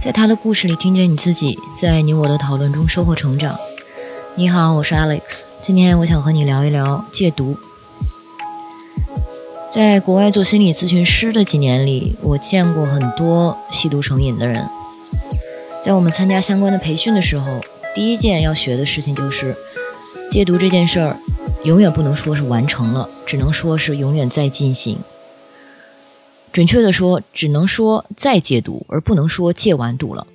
在他的故事里，听见你自己在你我的讨论中收获成长。你好，我是 Alex，今天我想和你聊一聊戒毒。在国外做心理咨询师的几年里，我见过很多吸毒成瘾的人。在我们参加相关的培训的时候，第一件要学的事情就是戒毒这件事儿，永远不能说是完成了，只能说是永远在进行。准确的说，只能说再戒毒，而不能说戒完毒了。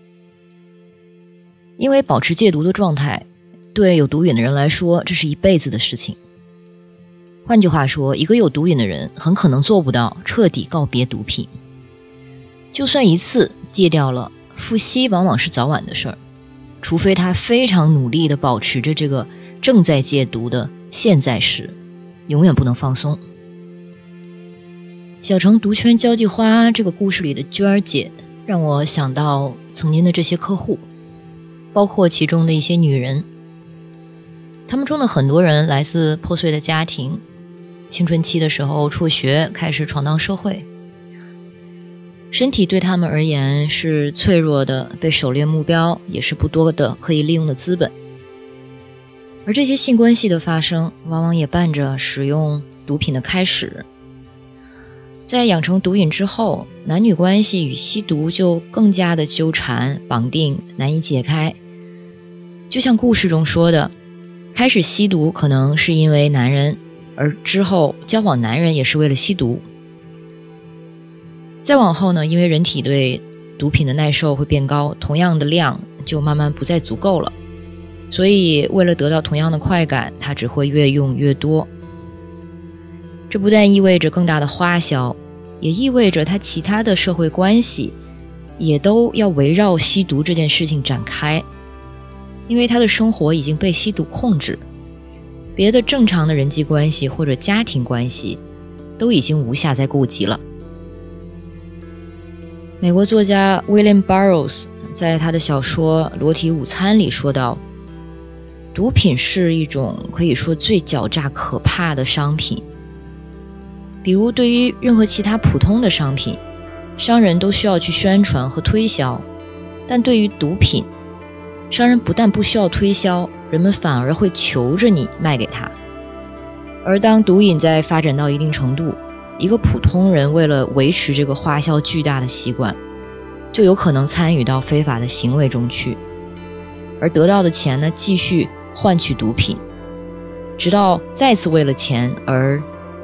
因为保持戒毒的状态，对有毒瘾的人来说，这是一辈子的事情。换句话说，一个有毒瘾的人很可能做不到彻底告别毒品。就算一次戒掉了，复吸往往是早晚的事儿，除非他非常努力地保持着这个正在戒毒的现在时，永远不能放松。小城毒圈交际花这个故事里的娟儿姐，让我想到曾经的这些客户，包括其中的一些女人。他们中的很多人来自破碎的家庭，青春期的时候辍学，开始闯荡社会。身体对他们而言是脆弱的，被狩猎目标也是不多的可以利用的资本。而这些性关系的发生，往往也伴着使用毒品的开始。在养成毒瘾之后，男女关系与吸毒就更加的纠缠、绑定，难以解开。就像故事中说的，开始吸毒可能是因为男人，而之后交往男人也是为了吸毒。再往后呢，因为人体对毒品的耐受会变高，同样的量就慢慢不再足够了，所以为了得到同样的快感，他只会越用越多。这不但意味着更大的花销。也意味着他其他的社会关系，也都要围绕吸毒这件事情展开，因为他的生活已经被吸毒控制，别的正常的人际关系或者家庭关系，都已经无暇再顾及了。美国作家 William Burroughs 在他的小说《裸体午餐》里说道：“毒品是一种可以说最狡诈可怕的商品。”比如，对于任何其他普通的商品，商人都需要去宣传和推销；但对于毒品，商人不但不需要推销，人们反而会求着你卖给他。而当毒瘾在发展到一定程度，一个普通人为了维持这个花销巨大的习惯，就有可能参与到非法的行为中去，而得到的钱呢，继续换取毒品，直到再次为了钱而。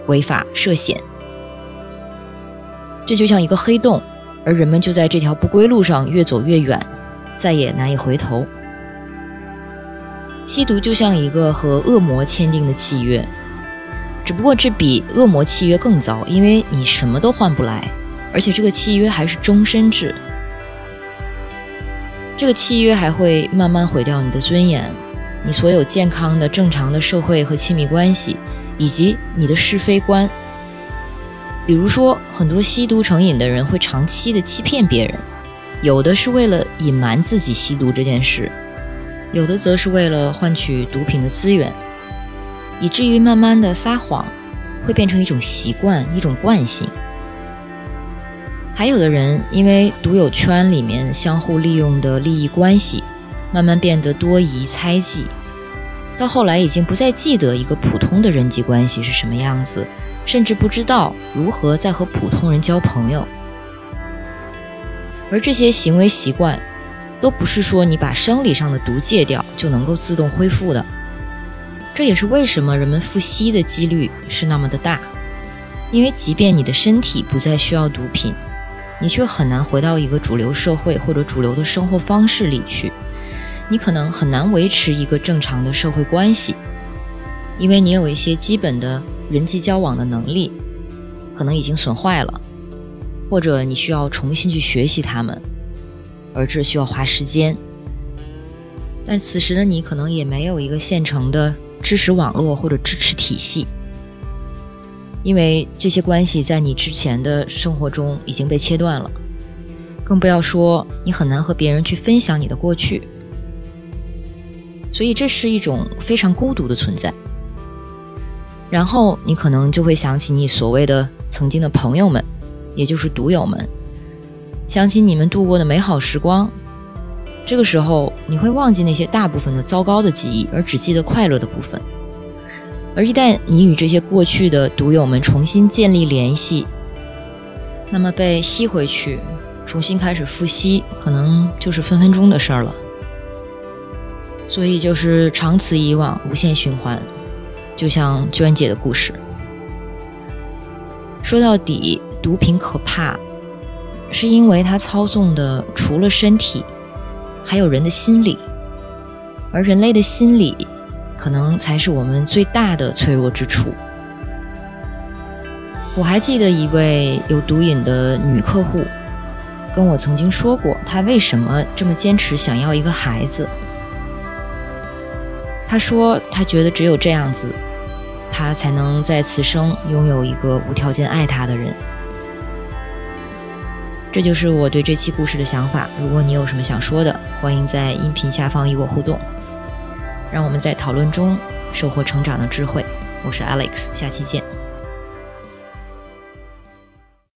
违法涉险，这就像一个黑洞，而人们就在这条不归路上越走越远，再也难以回头。吸毒就像一个和恶魔签订的契约，只不过这比恶魔契约更糟，因为你什么都换不来，而且这个契约还是终身制。这个契约还会慢慢毁掉你的尊严，你所有健康的、正常的社会和亲密关系。以及你的是非观，比如说，很多吸毒成瘾的人会长期的欺骗别人，有的是为了隐瞒自己吸毒这件事，有的则是为了换取毒品的资源，以至于慢慢的撒谎会变成一种习惯、一种惯性。还有的人因为毒友圈里面相互利用的利益关系，慢慢变得多疑、猜忌。到后来，已经不再记得一个普通的人际关系是什么样子，甚至不知道如何再和普通人交朋友。而这些行为习惯，都不是说你把生理上的毒戒掉就能够自动恢复的。这也是为什么人们复吸的几率是那么的大，因为即便你的身体不再需要毒品，你却很难回到一个主流社会或者主流的生活方式里去。你可能很难维持一个正常的社会关系，因为你有一些基本的人际交往的能力，可能已经损坏了，或者你需要重新去学习他们，而这需要花时间。但此时的你可能也没有一个现成的知识网络或者支持体系，因为这些关系在你之前的生活中已经被切断了，更不要说你很难和别人去分享你的过去。所以，这是一种非常孤独的存在。然后你可能就会想起你所谓的曾经的朋友们，也就是毒友们，想起你们度过的美好时光。这个时候，你会忘记那些大部分的糟糕的记忆，而只记得快乐的部分。而一旦你与这些过去的毒友们重新建立联系，那么被吸回去，重新开始复吸，可能就是分分钟的事儿了。所以就是长此以往，无限循环。就像娟姐的故事，说到底，毒品可怕，是因为它操纵的除了身体，还有人的心理，而人类的心理，可能才是我们最大的脆弱之处。我还记得一位有毒瘾的女客户，跟我曾经说过，她为什么这么坚持想要一个孩子。他说，他觉得只有这样子。他才能在此生拥有一个无条件爱他的人。这就是我对这期故事的想法。如果你有什么想说的，欢迎在音频下方与我互动，让我们在讨论中收获成长的智慧。我是 Alex，下期见。